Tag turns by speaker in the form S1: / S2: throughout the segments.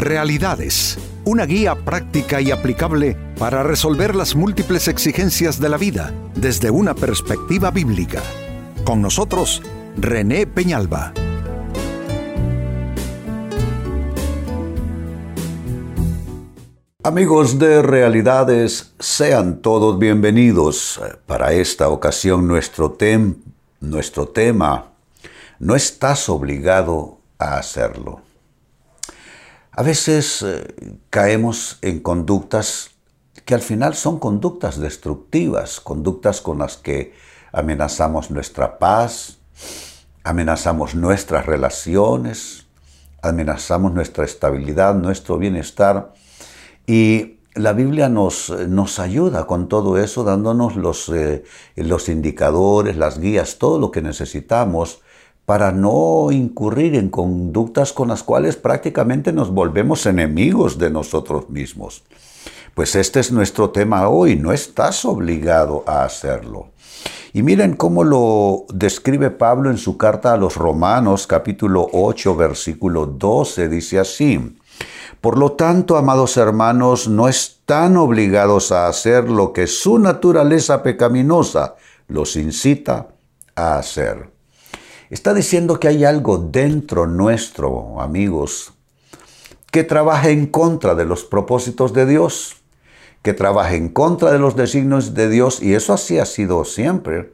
S1: Realidades, una guía práctica y aplicable para resolver las múltiples exigencias de la vida desde una perspectiva bíblica. Con nosotros, René Peñalba.
S2: Amigos de Realidades, sean todos bienvenidos. Para esta ocasión nuestro, nuestro tema, no estás obligado a hacerlo. A veces eh, caemos en conductas que al final son conductas destructivas, conductas con las que amenazamos nuestra paz, amenazamos nuestras relaciones, amenazamos nuestra estabilidad, nuestro bienestar. Y la Biblia nos, nos ayuda con todo eso, dándonos los, eh, los indicadores, las guías, todo lo que necesitamos para no incurrir en conductas con las cuales prácticamente nos volvemos enemigos de nosotros mismos. Pues este es nuestro tema hoy, no estás obligado a hacerlo. Y miren cómo lo describe Pablo en su carta a los Romanos capítulo 8 versículo 12, dice así. Por lo tanto, amados hermanos, no están obligados a hacer lo que su naturaleza pecaminosa los incita a hacer. Está diciendo que hay algo dentro nuestro, amigos, que trabaja en contra de los propósitos de Dios, que trabaja en contra de los designios de Dios, y eso así ha sido siempre.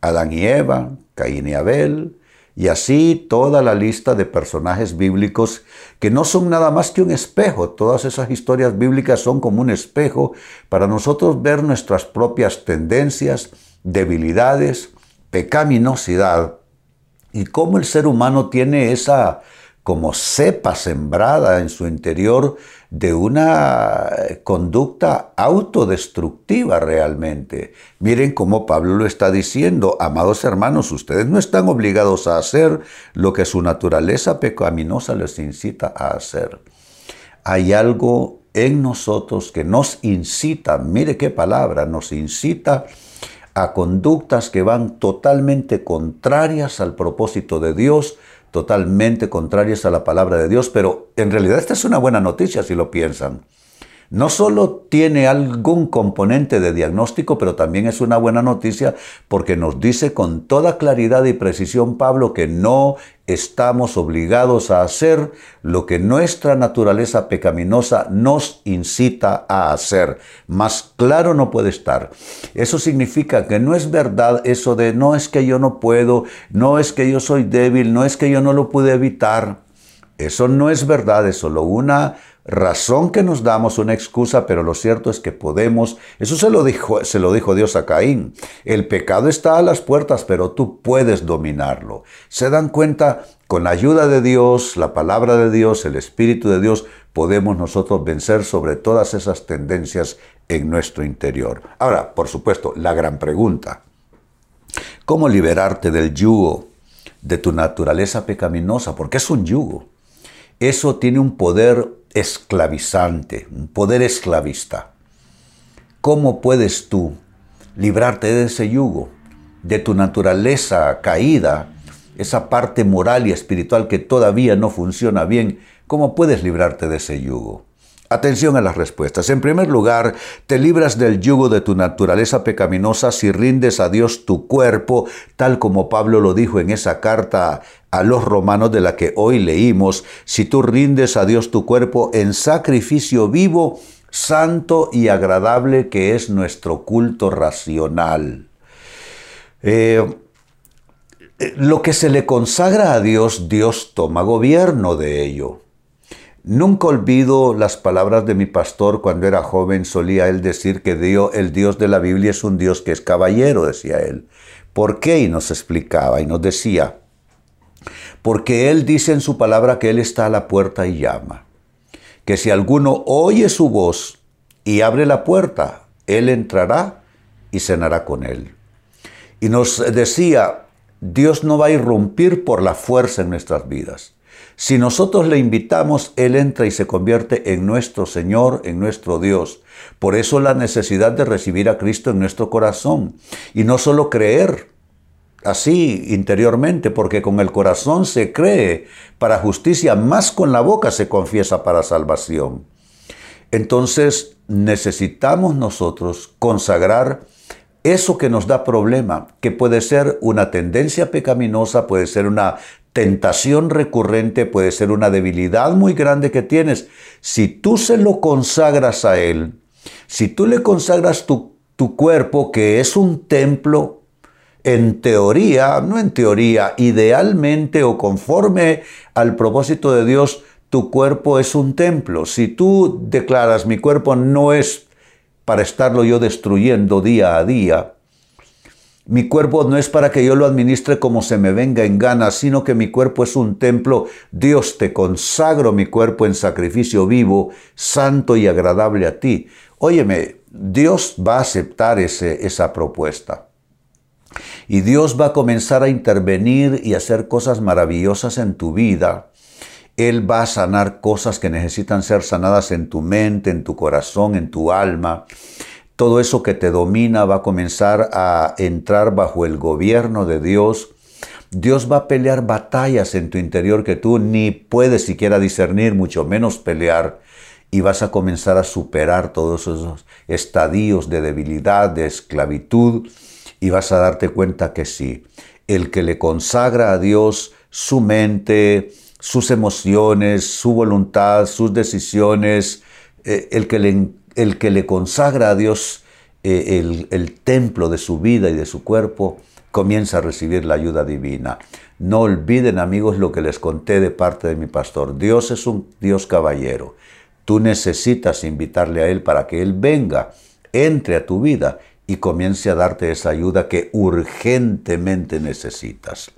S2: Adán y Eva, Caín y Abel, y así toda la lista de personajes bíblicos que no son nada más que un espejo. Todas esas historias bíblicas son como un espejo para nosotros ver nuestras propias tendencias, debilidades, pecaminosidad y cómo el ser humano tiene esa como cepa sembrada en su interior de una conducta autodestructiva realmente. Miren cómo Pablo lo está diciendo, amados hermanos, ustedes no están obligados a hacer lo que su naturaleza pecaminosa les incita a hacer. Hay algo en nosotros que nos incita, mire qué palabra, nos incita a conductas que van totalmente contrarias al propósito de Dios, totalmente contrarias a la palabra de Dios, pero en realidad esta es una buena noticia si lo piensan no solo tiene algún componente de diagnóstico, pero también es una buena noticia porque nos dice con toda claridad y precisión Pablo que no estamos obligados a hacer lo que nuestra naturaleza pecaminosa nos incita a hacer. Más claro no puede estar. Eso significa que no es verdad eso de no es que yo no puedo, no es que yo soy débil, no es que yo no lo pude evitar. Eso no es verdad, es solo una razón que nos damos, una excusa, pero lo cierto es que podemos, eso se lo dijo, se lo dijo Dios a Caín, el pecado está a las puertas, pero tú puedes dominarlo. Se dan cuenta, con la ayuda de Dios, la palabra de Dios, el Espíritu de Dios, podemos nosotros vencer sobre todas esas tendencias en nuestro interior. Ahora, por supuesto, la gran pregunta, ¿cómo liberarte del yugo de tu naturaleza pecaminosa? Porque es un yugo. Eso tiene un poder esclavizante, un poder esclavista. ¿Cómo puedes tú librarte de ese yugo, de tu naturaleza caída, esa parte moral y espiritual que todavía no funciona bien? ¿Cómo puedes librarte de ese yugo? Atención a las respuestas. En primer lugar, te libras del yugo de tu naturaleza pecaminosa si rindes a Dios tu cuerpo, tal como Pablo lo dijo en esa carta a los romanos de la que hoy leímos, si tú rindes a Dios tu cuerpo en sacrificio vivo, santo y agradable que es nuestro culto racional. Eh, eh, lo que se le consagra a Dios, Dios toma gobierno de ello. Nunca olvido las palabras de mi pastor cuando era joven, solía él decir que Dios, el Dios de la Biblia es un Dios que es caballero, decía él. ¿Por qué? Y nos explicaba y nos decía, porque Él dice en su palabra que Él está a la puerta y llama, que si alguno oye su voz y abre la puerta, Él entrará y cenará con Él. Y nos decía, Dios no va a irrumpir por la fuerza en nuestras vidas. Si nosotros le invitamos, Él entra y se convierte en nuestro Señor, en nuestro Dios. Por eso la necesidad de recibir a Cristo en nuestro corazón. Y no solo creer, así interiormente, porque con el corazón se cree para justicia, más con la boca se confiesa para salvación. Entonces necesitamos nosotros consagrar eso que nos da problema, que puede ser una tendencia pecaminosa, puede ser una tentación recurrente, puede ser una debilidad muy grande que tienes. Si tú se lo consagras a Él, si tú le consagras tu, cuerpo, que es un templo, en teoría, no en teoría, idealmente o conforme al propósito de Dios, tu cuerpo es un templo. Si tú declaras mi cuerpo no es para estarlo yo destruyendo día a día, mi cuerpo no es para que yo lo administre como se me venga en gana, sino que mi cuerpo es un templo. Dios te consagro mi cuerpo en sacrificio vivo, santo y agradable a ti. Óyeme, Dios va a aceptar esa propuesta. Y Dios va a comenzar a intervenir y hacer cosas maravillosas en tu vida. Él va a sanar cosas que necesitan ser sanadas en tu mente, en tu corazón, en tu alma todo eso que te domina va a comenzar a entrar bajo el gobierno de Dios. Dios va a pelear batallas en tu interior que tú ni puedes siquiera discernir, mucho menos pelear. Y vas a comenzar a superar todos esos estadios de debilidad, de esclavitud. Y vas a darte cuenta que sí, el que le consagra a Dios su mente, sus emociones, su voluntad, sus decisiones, eh, el que le el que le consagra a Dios eh, el, el templo de su vida y de su cuerpo, comienza a recibir la ayuda divina. No olviden amigos lo que les conté de parte de mi pastor. Dios es un Dios caballero. Tú necesitas invitarle a Él para que Él venga, entre a tu vida y comience a darte esa ayuda que urgentemente necesitas.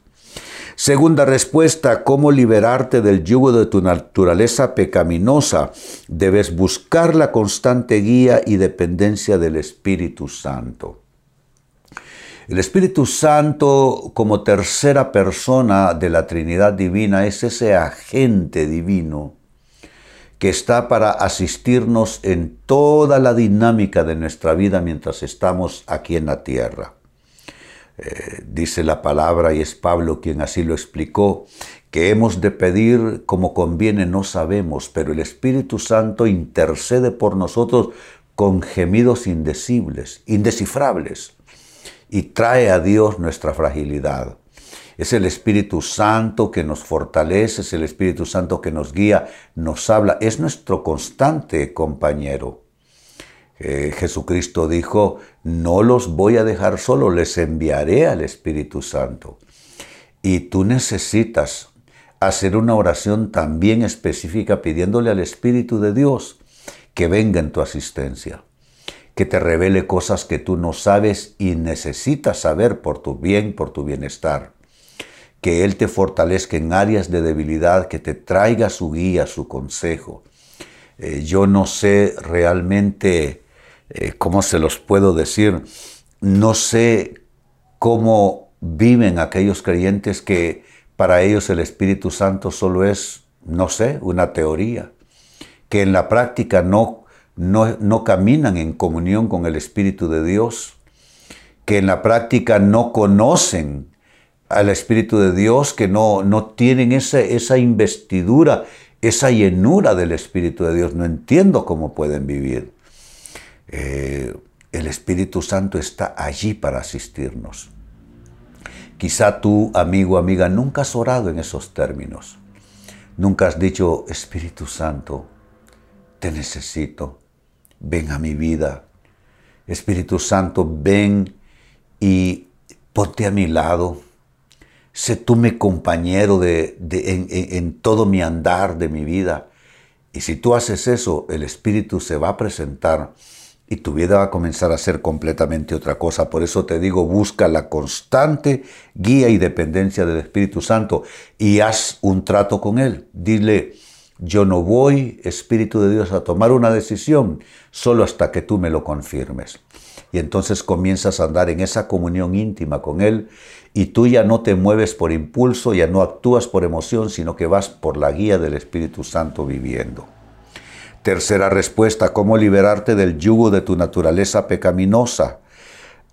S2: Segunda respuesta, ¿cómo liberarte del yugo de tu naturaleza pecaminosa? Debes buscar la constante guía y dependencia del Espíritu Santo. El Espíritu Santo como tercera persona de la Trinidad Divina es ese agente divino que está para asistirnos en toda la dinámica de nuestra vida mientras estamos aquí en la tierra. Eh, dice la palabra, y es Pablo quien así lo explicó, que hemos de pedir como conviene no sabemos, pero el Espíritu Santo intercede por nosotros con gemidos indecibles, indescifrables, y trae a Dios nuestra fragilidad. Es el Espíritu Santo que nos fortalece, es el Espíritu Santo que nos guía, nos habla, es nuestro constante compañero. Eh, Jesucristo dijo, no los voy a dejar solo, les enviaré al Espíritu Santo. Y tú necesitas hacer una oración también específica pidiéndole al Espíritu de Dios que venga en tu asistencia, que te revele cosas que tú no sabes y necesitas saber por tu bien, por tu bienestar. Que Él te fortalezca en áreas de debilidad, que te traiga su guía, su consejo. Eh, yo no sé realmente eh, ¿cómo se los puedo decir? No sé cómo viven aquellos creyentes que para ellos el Espíritu Santo solo es, no sé, una teoría, que en la práctica no, no, no caminan en comunión con el Espíritu de Dios, que en la práctica no conocen al Espíritu de Dios, que no, no tienen esa, esa investidura, esa llenura del Espíritu de Dios. No entiendo cómo pueden vivir. Eh, el Espíritu Santo está allí para asistirnos. Quizá tú, amigo, amiga, nunca has orado en esos términos. Nunca has dicho, Espíritu Santo, te necesito, ven a mi vida. Espíritu Santo, ven y ponte a mi lado. Sé tú mi compañero de, en, en todo mi andar de mi vida. Y si tú haces eso, el Espíritu se va a presentar y tu vida va a comenzar a ser completamente otra cosa. Por eso te digo, busca la constante guía y dependencia del Espíritu Santo y haz un trato con Él. Dile, yo no voy, Espíritu de Dios, a tomar una decisión solo hasta que tú me lo confirmes. Y entonces comienzas a andar en esa comunión íntima con Él y tú ya no te mueves por impulso, ya no actúas por emoción, sino que vas por la guía del Espíritu Santo viviendo. Tercera respuesta, ¿cómo liberarte del yugo de tu naturaleza pecaminosa?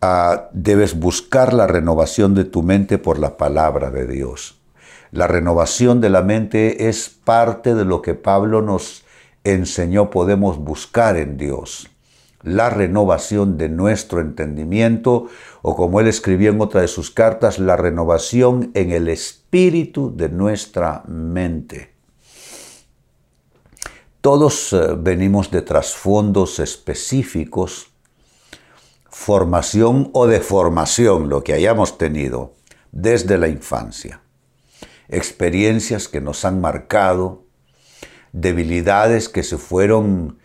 S2: ah, debes buscar la renovación de tu mente por la palabra de Dios. La renovación de la mente es parte de lo que Pablo nos enseñó podemos buscar en Dios. La renovación de nuestro entendimiento, o como él escribió en otra de sus cartas, la renovación en el espíritu de nuestra mente. Todos eh, venimos de trasfondos específicos, formación o deformación, lo que hayamos tenido desde la infancia. Experiencias que nos han marcado, debilidades que se fueron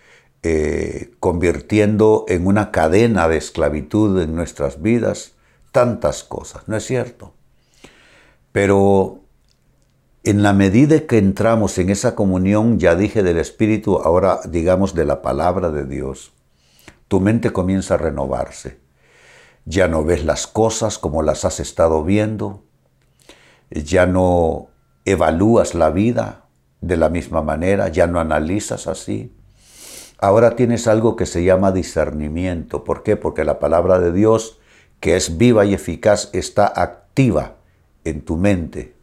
S2: eh, convirtiendo en una cadena de esclavitud en nuestras vidas, tantas cosas, ¿no es cierto? Pero en la medida que entramos en esa comunión, ya dije del Espíritu, ahora digamos de la palabra de Dios, tu mente comienza a renovarse. Ya no ves las cosas como las has estado viendo, ya no evalúas la vida de la misma manera, ya no analizas así. Ahora tienes algo que se llama discernimiento. ¿Por qué? Porque la palabra de Dios, que es viva y eficaz, está activa en tu mente,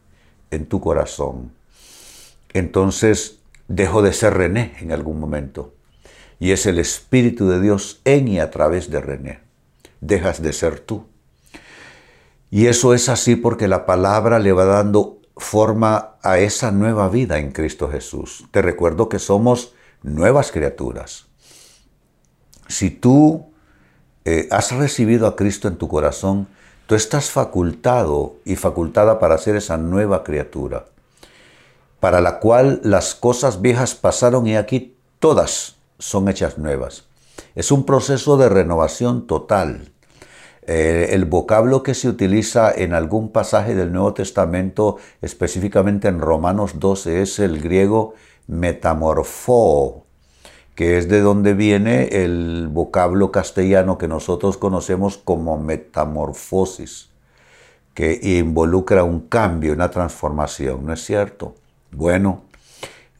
S2: en tu corazón. Entonces dejo de ser René en algún momento. Y es el Espíritu de Dios en y a través de René. Dejas de ser tú. Y eso es así porque la palabra le va dando forma a esa nueva vida en Cristo Jesús. Te recuerdo que somos nuevas criaturas. Si tú eh, has recibido a Cristo en tu corazón, Tú estás facultado y facultada para ser esa nueva criatura, para la cual las cosas viejas pasaron y aquí todas son hechas nuevas. Es un proceso de renovación total. Eh, el vocablo que se utiliza en algún pasaje del Nuevo Testamento, específicamente en Romanos 12, es el griego metamorfo, que es de donde viene el vocablo castellano que nosotros conocemos como metamorfosis, que involucra un cambio, una transformación, ¿no es cierto? Bueno,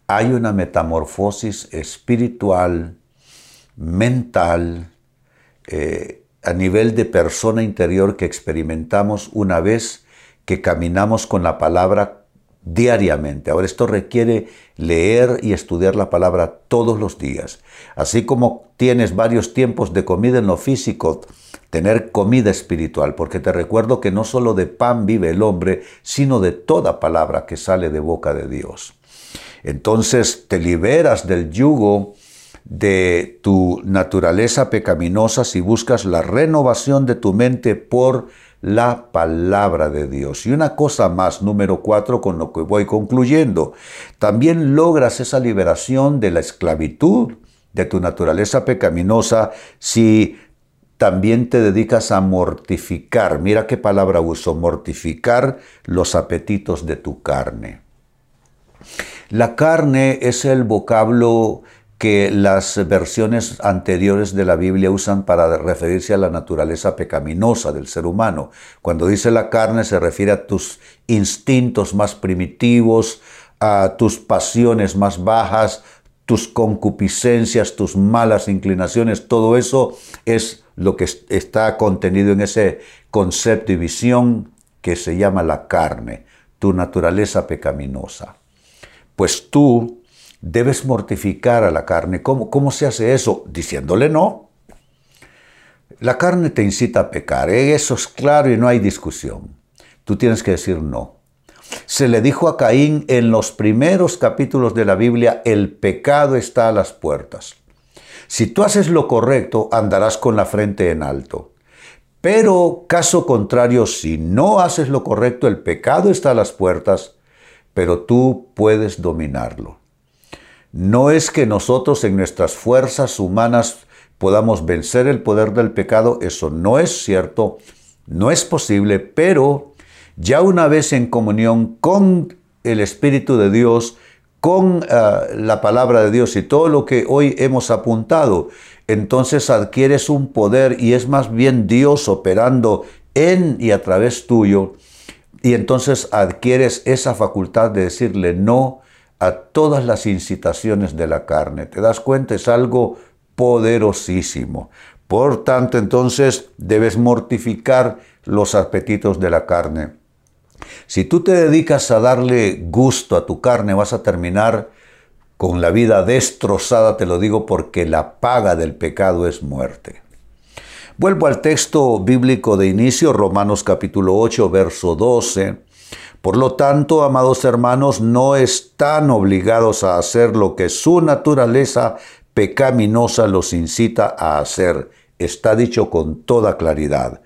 S2: hay una metamorfosis espiritual, mental, eh, a nivel de persona interior que experimentamos una vez que caminamos con la palabra diariamente. Ahora esto requiere leer y estudiar la palabra todos los días. Así como tienes varios tiempos de comida en lo físico, tener comida espiritual, porque te recuerdo que no solo de pan vive el hombre, sino de toda palabra que sale de boca de Dios. Entonces te liberas del yugo de tu naturaleza pecaminosa si buscas la renovación de tu mente por la palabra de Dios. Y una cosa más, número cuatro, con lo que voy concluyendo, también logras esa liberación de la esclavitud de tu naturaleza pecaminosa si también te dedicas a mortificar. Mira qué palabra uso, mortificar los apetitos de tu carne. La carne es el vocablo que las versiones anteriores de la Biblia usan para referirse a la naturaleza pecaminosa del ser humano. Cuando dice la carne se refiere a tus instintos más primitivos, a tus pasiones más bajas, tus concupiscencias, tus malas inclinaciones, todo eso es lo que está contenido en ese concepto y visión que se llama la carne, tu naturaleza pecaminosa. Pues tú debes mortificar a la carne. ¿Cómo, ¿Cómo, se hace eso? Diciéndole no. La carne te incita a pecar, ¿eh? eso es claro y no hay discusión. Tú tienes que decir no. Se le dijo a Caín en los primeros capítulos de la Biblia, el pecado está a las puertas. Si tú haces lo correcto, andarás con la frente en alto. Pero caso contrario, si no haces lo correcto, el pecado está a las puertas, pero tú puedes dominarlo. No es que nosotros en nuestras fuerzas humanas podamos vencer el poder del pecado, eso no es cierto, no es posible, pero ya una vez en comunión con el Espíritu de Dios, con ah, la palabra de Dios y todo lo que hoy hemos apuntado, entonces adquieres un poder y es más bien Dios operando en y a través tuyo, y entonces adquieres esa facultad de decirle no a todas las incitaciones de la carne. ¿Te das cuenta? Es algo poderosísimo. Por tanto, entonces debes mortificar los apetitos de la carne. Si tú te dedicas a darle gusto a tu carne, vas a terminar con la vida destrozada, te lo digo porque la paga del pecado es muerte. Vuelvo al texto bíblico de inicio, Romanos capítulo 8, verso 12. Por lo tanto, amados hermanos, no están obligados a hacer lo que su naturaleza pecaminosa los incita a hacer. Está dicho con toda claridad.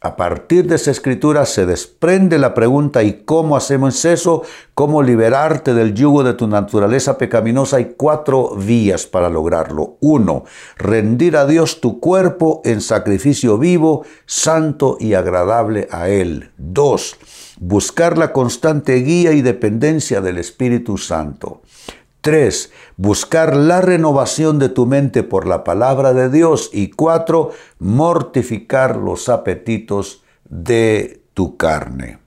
S2: A partir de esa escritura se desprende la pregunta ¿y cómo hacemos eso? ¿Cómo liberarte del yugo de tu naturaleza pecaminosa? Hay cuatro vías para lograrlo. Uno, rendir a Dios tu cuerpo en sacrificio vivo, santo y agradable a Él. Dos, buscar la constante guía y dependencia del Espíritu Santo. 3. Buscar la renovación de tu mente por la palabra de Dios. Y 4. Mortificar los apetitos de tu carne.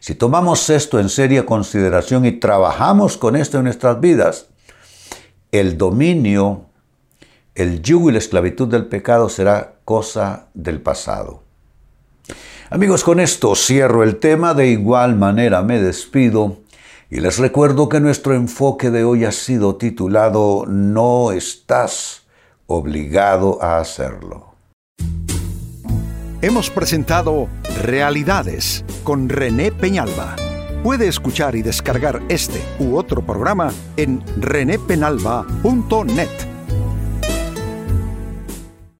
S2: Si tomamos esto en seria consideración y trabajamos con esto en nuestras vidas, el dominio, el yugo y la esclavitud del pecado será cosa del pasado. Amigos, con esto cierro el tema, de igual manera me despido y les recuerdo que nuestro enfoque de hoy ha sido titulado No estás obligado a hacerlo.
S1: Hemos presentado Realidades con René Peñalba. Puede escuchar y descargar este u otro programa en renépenalba.net